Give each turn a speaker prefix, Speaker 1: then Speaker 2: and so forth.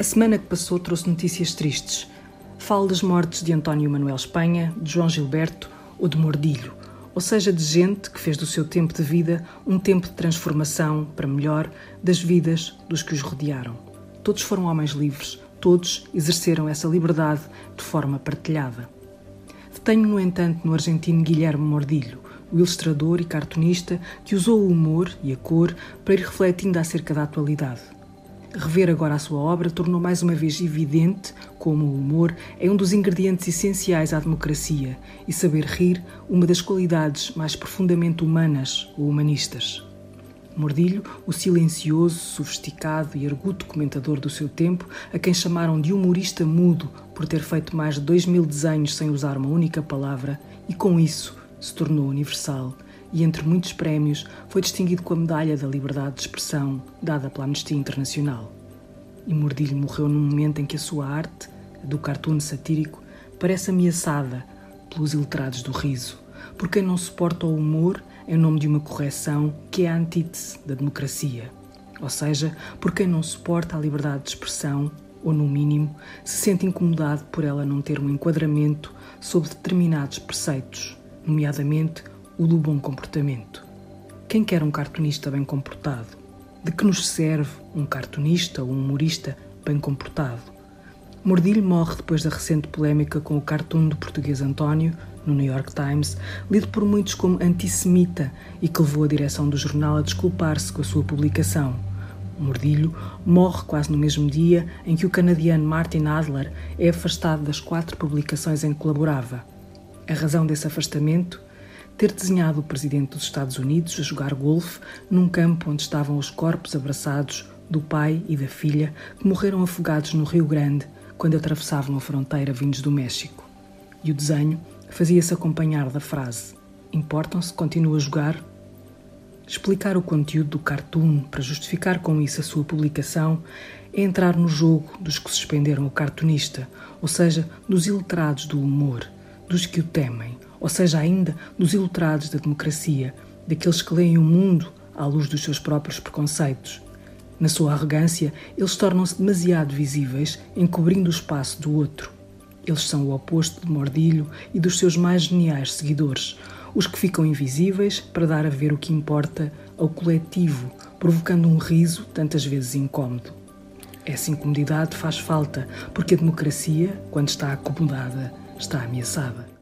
Speaker 1: A semana que passou trouxe notícias tristes. Falo das mortes de António Manuel Espanha, de João Gilberto ou de Mordilho, ou seja, de gente que fez do seu tempo de vida um tempo de transformação para melhor das vidas dos que os rodearam. Todos foram homens livres, todos exerceram essa liberdade de forma partilhada. Detenho, no entanto, no argentino Guilherme Mordilho, o ilustrador e cartunista que usou o humor e a cor para ir refletindo acerca da atualidade. Rever agora a sua obra tornou mais uma vez evidente como o humor é um dos ingredientes essenciais à democracia e saber rir uma das qualidades mais profundamente humanas ou humanistas. Mordilho, o silencioso, sofisticado e arguto comentador do seu tempo, a quem chamaram de humorista mudo por ter feito mais de dois mil desenhos sem usar uma única palavra, e com isso se tornou universal e, entre muitos prémios, foi distinguido com a Medalha da Liberdade de Expressão, dada pela Amnistia Internacional. E Mordilho morreu num momento em que a sua arte, do cartoon satírico, parece ameaçada pelos iletrados do riso, por quem não suporta o humor em nome de uma correção que é a antítese da democracia. Ou seja, por quem não suporta a liberdade de expressão ou, no mínimo, se sente incomodado por ela não ter um enquadramento sob determinados preceitos, nomeadamente o do bom comportamento. Quem quer um cartunista bem comportado? De que nos serve um cartunista ou um humorista bem comportado? Mordilho morre depois da recente polémica com o cartoon do português António, no New York Times, lido por muitos como antissemita e que levou a direção do jornal a desculpar-se com a sua publicação. Mordilho morre quase no mesmo dia em que o canadiano Martin Adler é afastado das quatro publicações em que colaborava. A razão desse afastamento? Ter desenhado o presidente dos Estados Unidos a jogar golfe num campo onde estavam os corpos abraçados do pai e da filha que morreram afogados no Rio Grande quando atravessavam a fronteira vindos do México. E o desenho fazia-se acompanhar da frase: Importam-se, continua a jogar? Explicar o conteúdo do cartoon para justificar com isso a sua publicação é entrar no jogo dos que suspenderam o cartunista, ou seja, dos iletrados do humor dos que o temem, ou seja, ainda dos ilutrados da democracia, daqueles que leem o mundo à luz dos seus próprios preconceitos. Na sua arrogância, eles tornam-se demasiado visíveis, encobrindo o espaço do outro. Eles são o oposto de Mordilho e dos seus mais geniais seguidores, os que ficam invisíveis para dar a ver o que importa ao coletivo, provocando um riso tantas vezes incômodo. Essa incomodidade faz falta, porque a democracia, quando está acomodada, está ameaçada.